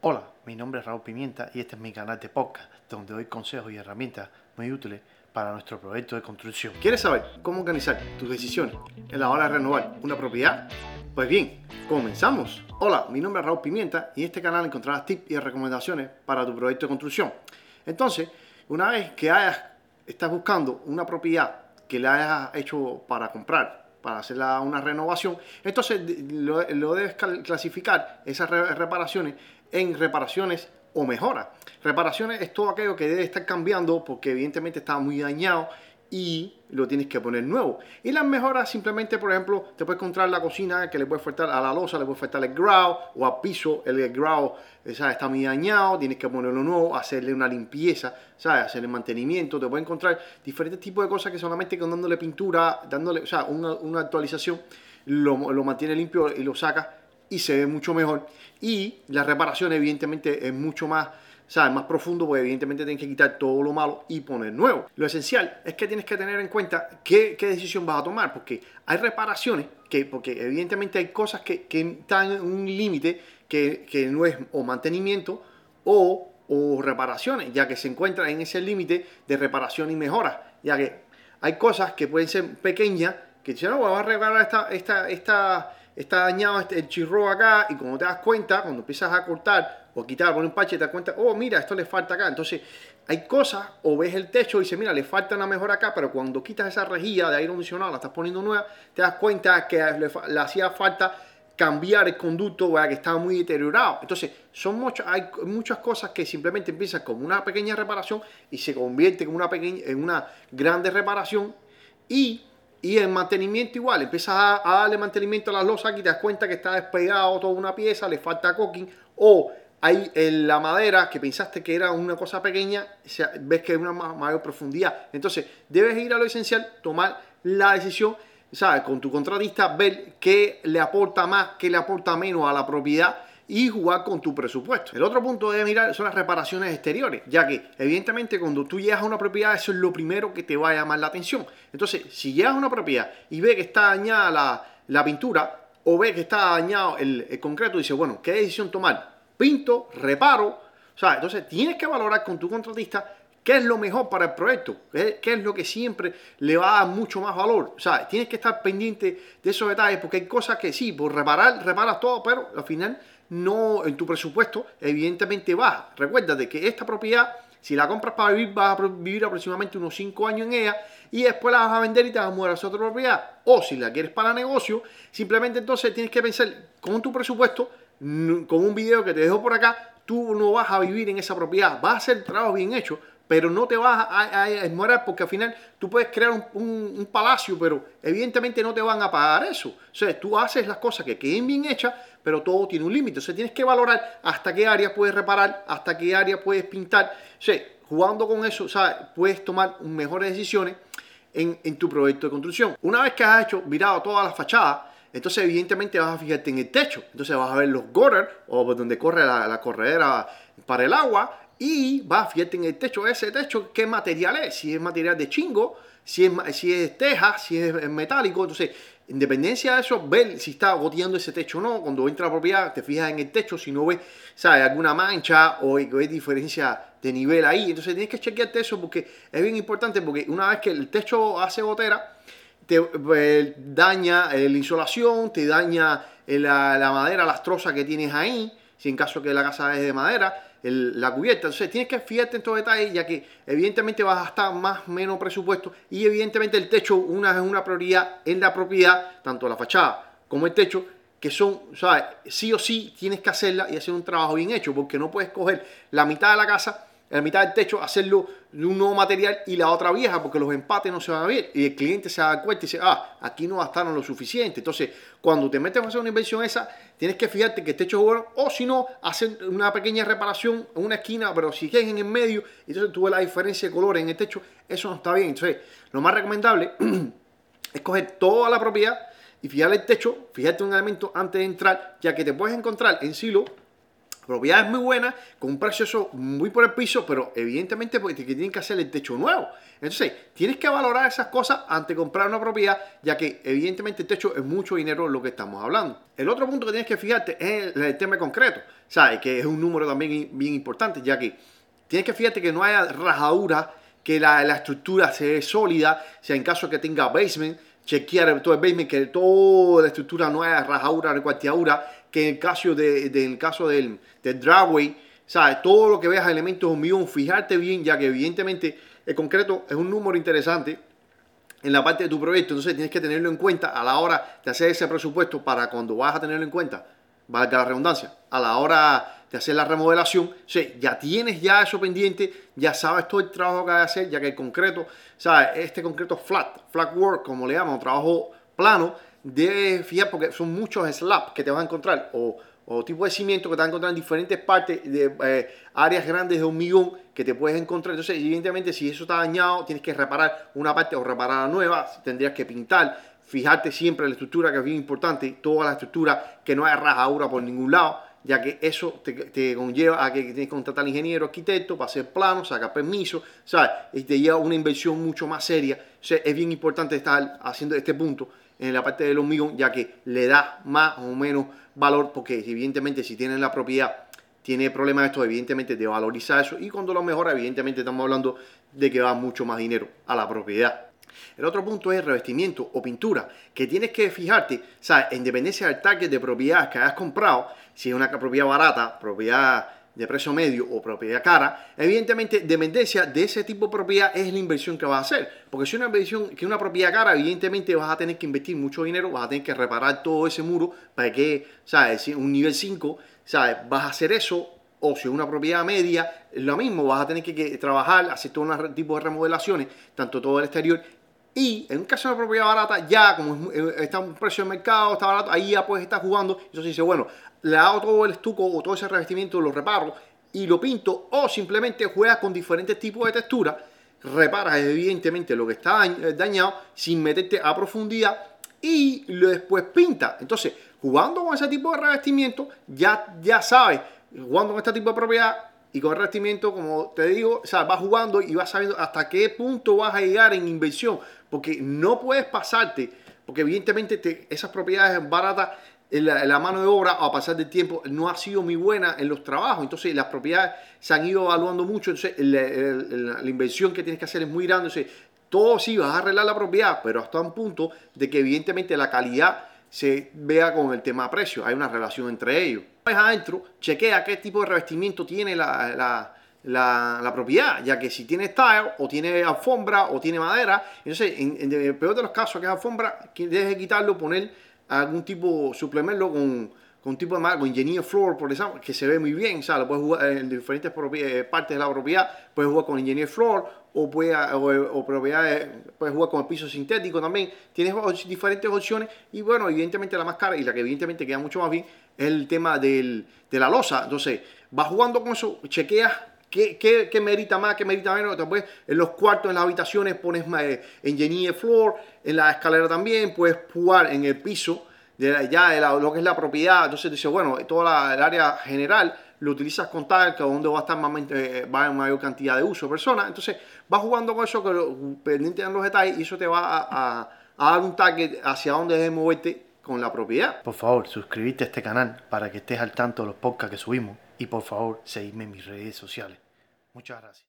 Hola, mi nombre es Raúl Pimienta y este es mi canal de podcast donde doy consejos y herramientas muy útiles para nuestro proyecto de construcción. ¿Quieres saber cómo organizar tus decisiones en la hora de renovar una propiedad? Pues bien, comenzamos. Hola, mi nombre es Raúl Pimienta y en este canal encontrarás tips y recomendaciones para tu proyecto de construcción. Entonces, una vez que hayas, estás buscando una propiedad que le hayas hecho para comprar, para hacer una renovación, entonces lo, lo debes clasificar esas reparaciones en reparaciones o mejoras. Reparaciones es todo aquello que debe estar cambiando porque evidentemente está muy dañado y lo tienes que poner nuevo. Y las mejoras simplemente, por ejemplo, te puedes encontrar la cocina que le puede faltar a la losa, le puede faltar el grout o al piso, el grout está muy dañado, tienes que ponerlo nuevo, hacerle una limpieza, ¿sabes? hacerle mantenimiento, te puedes encontrar diferentes tipos de cosas que solamente con dándole pintura, dándole, o sea, una, actualización, lo, lo mantiene limpio y lo saca y se ve mucho mejor. Y la reparación evidentemente es mucho más, ¿sabes? más profundo porque evidentemente tienes que quitar todo lo malo y poner nuevo. Lo esencial es que tienes que tener en cuenta qué, qué decisión vas a tomar porque hay reparaciones que, porque evidentemente hay cosas que, que están en un límite que, que, no es o mantenimiento o, reparaciones, ya que se encuentra en ese límite de reparación y mejora, ya que hay cosas que pueden ser pequeñas que si no, vamos a reparar esta, esta, esta está dañado este, el chirro acá y cuando te das cuenta, cuando empiezas a cortar o a quitar, poner un parche, te das cuenta, oh, mira, esto le falta acá. Entonces, hay cosas, o ves el techo y dices, mira, le falta una mejor acá, pero cuando quitas esa rejilla de aire acondicionado, la estás poniendo nueva, te das cuenta que le, hacía falta cambiar el conducto, que estaba muy deteriorado. Entonces, son muchas, hay muchas cosas que simplemente empiezan como una pequeña reparación y se convierte en una, pequeña, en una grande reparación y y en mantenimiento igual, empiezas a, darle mantenimiento a las losas y te das cuenta que está despegado toda una pieza, le falta cooking o hay en la madera que pensaste que era una cosa pequeña, ves que es una mayor profundidad. Entonces, debes ir a lo esencial, tomar la decisión, ¿sabes? Con tu contratista, ver qué le aporta más, qué le aporta menos a la propiedad y jugar con tu presupuesto. El otro punto de mirar son las reparaciones exteriores, ya que evidentemente cuando tú llegas a una propiedad eso es lo primero que te va a llamar la atención. Entonces, si llegas a una propiedad y ves que está dañada la, pintura o ves que está dañado el, concreto, dices, bueno, ¿qué decisión tomar? Pinto, reparo, o sea, entonces tienes que valorar con tu contratista qué es lo mejor para el proyecto, qué, es lo que siempre le va a dar mucho más valor. O sea, tienes que estar pendiente de esos detalles porque hay cosas que sí, por reparar, reparas todo, pero al final no en tu presupuesto, evidentemente baja. Recuérdate que esta propiedad, si la compras para vivir, vas a vivir aproximadamente unos 5 años en ella y después la vas a vender y te vas a mudar a otra propiedad. O si la quieres para negocio, simplemente entonces tienes que pensar con tu presupuesto, con un video que te dejo por acá, tú no vas a vivir en esa propiedad, vas a hacer trabajo bien hecho, pero no te vas a, a, porque al final tú puedes crear un, palacio, pero evidentemente no te van a pagar eso. O sea, tú haces las cosas que queden bien hechas, pero todo tiene un límite. O sea, tienes que valorar hasta qué área puedes reparar, hasta qué área puedes pintar. O sea, jugando con eso, ¿sabes? puedes tomar mejores decisiones en, en tu proyecto de construcción. Una vez que has hecho, virado todas las fachadas, entonces evidentemente vas a fijarte en el techo. Entonces vas a ver los gutters o donde corre la corredera para el agua y va, fíjate en el techo, ese techo, qué material es, si es material de chingo, si es, si es teja, si es metálico, entonces, independencia de eso, ver si está goteando ese techo o no, cuando entra a propiedad, te fijas en el techo, si no ves, ¿sabes? alguna mancha o hay diferencia de nivel ahí, entonces tienes que chequearte eso porque es bien importante, porque una vez que el techo hace gotera, te pues, daña la insolación, te daña la, la madera lastrosa que tienes ahí, si en caso que la casa es de madera, la cubierta. Entonces tienes que fijarte en estos detalles, ya que evidentemente vas a gastar más menos presupuesto y evidentemente el techo una, es una prioridad en la propiedad, tanto la fachada como el techo, que son, ¿sabes? Sí o sí tienes que hacerla y hacer un trabajo bien hecho, porque no puedes coger la mitad de la casa en la mitad del techo, hacerlo de un nuevo material y la otra vieja, porque los empates no se van a ver. Y el cliente se da cuenta y dice, ah, aquí no gastaron lo suficiente. Entonces, cuando te metes a hacer una inversión esa, tienes que fijarte que el techo es bueno, o si no, hacer una pequeña reparación en una esquina, pero si quieres en el medio, entonces tú la diferencia de colores en el techo, eso no está bien. Entonces, lo más recomendable es coger toda la propiedad y fijar el techo, fijarte un elemento antes de entrar, ya que te puedes encontrar en silo propiedad es muy buena, con un precio muy por el piso, pero evidentemente porque tienen que hacer el techo nuevo. Entonces, tienes que valorar esas cosas antes de comprar una propiedad, ya que evidentemente el techo es mucho dinero lo que estamos hablando. El otro punto que tienes que fijarte es el, tema concreto, ¿sabes? Que es un número también bien importante, ya que tienes que fijarte que no haya rajadura, que la, la estructura sea sólida, sea en caso que tenga basement, chequear todo el basement, que toda la estructura no haya rajadura, recuarteadura, que en el caso, de, caso del, del driveway, ¿sabes? Todo lo que veas elementos hormigón, fijarte bien, ya que evidentemente el concreto es un número interesante en la parte de tu proyecto, entonces tienes que tenerlo en cuenta a la hora de hacer ese presupuesto para cuando vas a tenerlo en cuenta, valga la redundancia, a la hora de hacer la remodelación, o ya tienes ya eso pendiente, ya sabes todo el trabajo que hay que hacer, ya que el concreto, ¿sabes? Este concreto flat, flat work, como le llaman, trabajo plano, debes fijar porque son muchos slabs que te vas a encontrar o, o tipo de cimiento que te vas a encontrar en diferentes partes de eh, áreas grandes de un millón que te puedes encontrar. Entonces, evidentemente, si eso está dañado, tienes que reparar una parte o reparar la nueva, tendrías que pintar, fijarte siempre en la estructura, que es bien importante, toda la estructura, que no haya rajadura por ningún lado ya que eso te, conlleva a que tienes que contratar al ingeniero arquitecto para hacer planos, sacar permiso, ¿sabes? Y te lleva una inversión mucho más seria. O es bien importante estar haciendo este punto en la parte del hormigón, ya que le da más o menos valor, porque evidentemente si tienes la propiedad, tiene problemas esto, evidentemente te valoriza eso, y cuando lo mejora, evidentemente estamos hablando de que va mucho más dinero a la propiedad. El otro punto es revestimiento o pintura, que tienes que fijarte, ¿sabes? En dependencia del target de propiedad que hayas comprado, si es una propiedad barata, propiedad de precio medio o propiedad cara, evidentemente dependencia de ese tipo de propiedad es la inversión que vas a hacer. Porque si una inversión, que una propiedad cara, evidentemente vas a tener que invertir mucho dinero, vas a tener que reparar todo ese muro para que, ¿sabes? Un nivel 5, ¿sabes? Vas a hacer eso. O si es una propiedad media, lo mismo, vas a tener que, trabajar, hacer todo un tipo de remodelaciones, tanto todo el exterior y en un caso de una propiedad barata, ya como eh, está un precio de mercado, está barato, ahí ya puedes estar jugando. Entonces dice, bueno, le hago todo el estuco o todo ese revestimiento, lo reparo y lo pinto. O simplemente juegas con diferentes tipos de textura, reparas evidentemente lo que está eh, dañado sin meterte a profundidad y después pinta. Entonces, jugando con ese tipo de revestimiento, ya, ya sabes, jugando con este tipo de propiedad, y con el revestimiento, como te digo, o sea, vas jugando y vas sabiendo hasta qué punto vas a llegar en inversión. Porque no puedes pasarte, porque evidentemente esas propiedades baratas, la, la, mano de obra a pasar del tiempo no ha sido muy buena en los trabajos. Entonces las propiedades se han ido evaluando mucho. Entonces la, inversión que tienes que hacer es muy grande. Entonces todo sí vas a arreglar la propiedad, pero hasta un punto de que evidentemente la calidad se vea con el tema precio. Hay una relación entre ellos. Adentro, chequea qué tipo de revestimiento tiene la, la, propiedad, ya que si tiene tile o tiene alfombra o tiene madera, entonces en, el peor de los casos que es alfombra, debes quitarlo, poner algún tipo, suplementarlo con, con un tipo de con engineer floor, por ejemplo, que se ve muy bien, o lo puedes jugar en diferentes eh, partes de la propiedad, puedes jugar con engineer floor o, puede, o, propiedades, puedes jugar con el piso sintético también, tienes diferentes opciones y bueno, evidentemente la más cara y la que evidentemente queda mucho más bien es el tema del, de la losa, entonces vas jugando con eso, chequeas ¿Qué, qué, qué merita más, qué merita menos? Después en los cuartos, en las habitaciones pones eh, engineer floor, en la escalera también, puedes jugar en el piso, de ya de lo que es la propiedad. Entonces dice, bueno, toda el área general lo utilizas con tal, que donde va a estar más, eh, va en mayor cantidad de uso personas. Entonces vas jugando con eso, que pendiente en los detalles, y eso te va a, dar un target hacia dónde debes moverte con la propiedad. Por favor, suscríbete a este canal para que estés al tanto de los podcasts que subimos y por favor, seguidme en mis redes sociales. Muchas gracias.